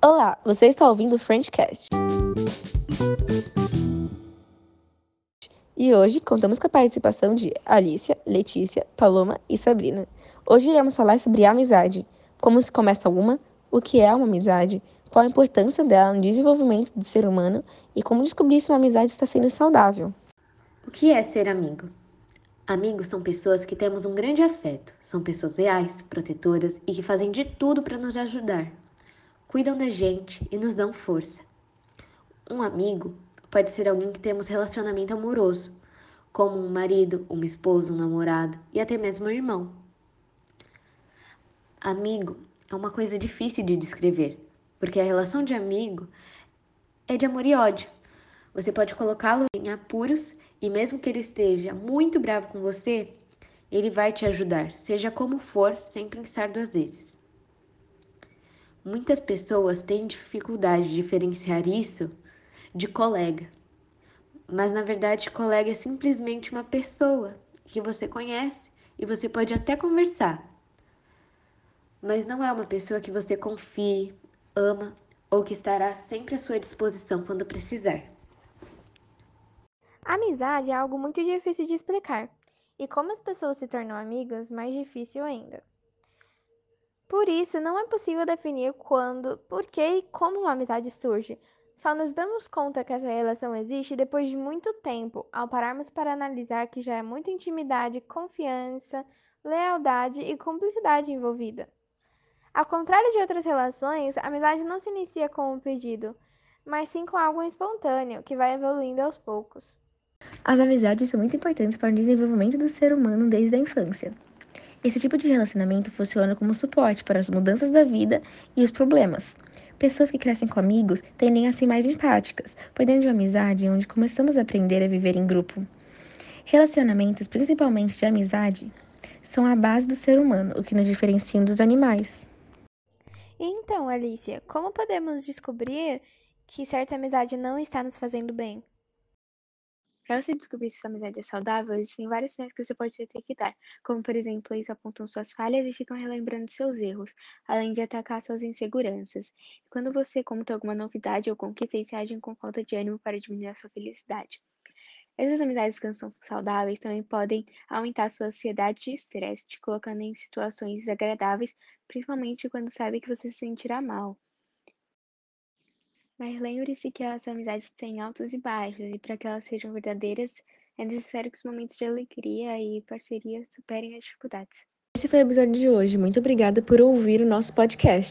Olá, você está ouvindo o Frenchcast. E hoje contamos com a participação de Alicia, Letícia, Paloma e Sabrina. Hoje iremos falar sobre amizade, como se começa uma, o que é uma amizade, qual a importância dela no desenvolvimento do ser humano e como descobrir se uma amizade está sendo saudável. O que é ser amigo? Amigos são pessoas que temos um grande afeto, são pessoas leais, protetoras e que fazem de tudo para nos ajudar. Cuidam da gente e nos dão força. Um amigo pode ser alguém que temos relacionamento amoroso, como um marido, uma esposa, um namorado e até mesmo um irmão. Amigo é uma coisa difícil de descrever, porque a relação de amigo é de amor e ódio. Você pode colocá-lo em apuros e, mesmo que ele esteja muito bravo com você, ele vai te ajudar, seja como for, sem pensar duas vezes. Muitas pessoas têm dificuldade de diferenciar isso de colega, mas na verdade, colega é simplesmente uma pessoa que você conhece e você pode até conversar, mas não é uma pessoa que você confie, ama ou que estará sempre à sua disposição quando precisar. Amizade é algo muito difícil de explicar, e como as pessoas se tornam amigas, mais difícil ainda. Por isso, não é possível definir quando, por que e como uma amizade surge. Só nos damos conta que essa relação existe depois de muito tempo, ao pararmos para analisar que já é muita intimidade, confiança, lealdade e cumplicidade envolvida. Ao contrário de outras relações, a amizade não se inicia com um pedido, mas sim com algo espontâneo, que vai evoluindo aos poucos. As amizades são muito importantes para o desenvolvimento do ser humano desde a infância. Esse tipo de relacionamento funciona como suporte para as mudanças da vida e os problemas. Pessoas que crescem com amigos tendem a ser mais empáticas, pois dentro de uma amizade onde começamos a aprender a viver em grupo. Relacionamentos, principalmente de amizade, são a base do ser humano, o que nos diferencia dos animais. Então, Alicia, como podemos descobrir que certa amizade não está nos fazendo bem? Para você descobrir se sua amizade é saudável, existem vários sinais que você pode detectar, como por exemplo, eles apontam suas falhas e ficam relembrando seus erros, além de atacar suas inseguranças. Quando você conta alguma novidade ou conquista, eles reagem com falta de ânimo para diminuir a sua felicidade. Essas amizades que não são saudáveis também podem aumentar sua ansiedade e estresse, te colocando em situações desagradáveis, principalmente quando sabe que você se sentirá mal. Mas lembre-se que as amizades têm altos e baixos, e para que elas sejam verdadeiras, é necessário que os momentos de alegria e parceria superem as dificuldades. Esse foi o episódio de hoje. Muito obrigada por ouvir o nosso podcast.